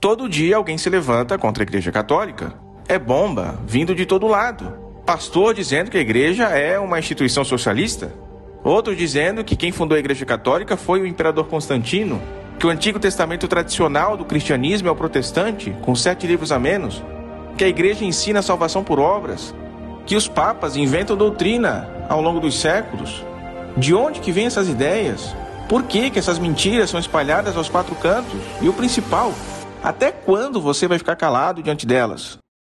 Todo dia alguém se levanta contra a Igreja Católica. É bomba, vindo de todo lado. Pastor dizendo que a igreja é uma instituição socialista. Outros dizendo que quem fundou a Igreja Católica foi o imperador Constantino. Que o Antigo Testamento tradicional do cristianismo é o protestante, com sete livros a menos. Que a igreja ensina a salvação por obras. Que os papas inventam doutrina ao longo dos séculos. De onde que vêm essas ideias? Por que, que essas mentiras são espalhadas aos quatro cantos? E o principal, até quando você vai ficar calado diante delas?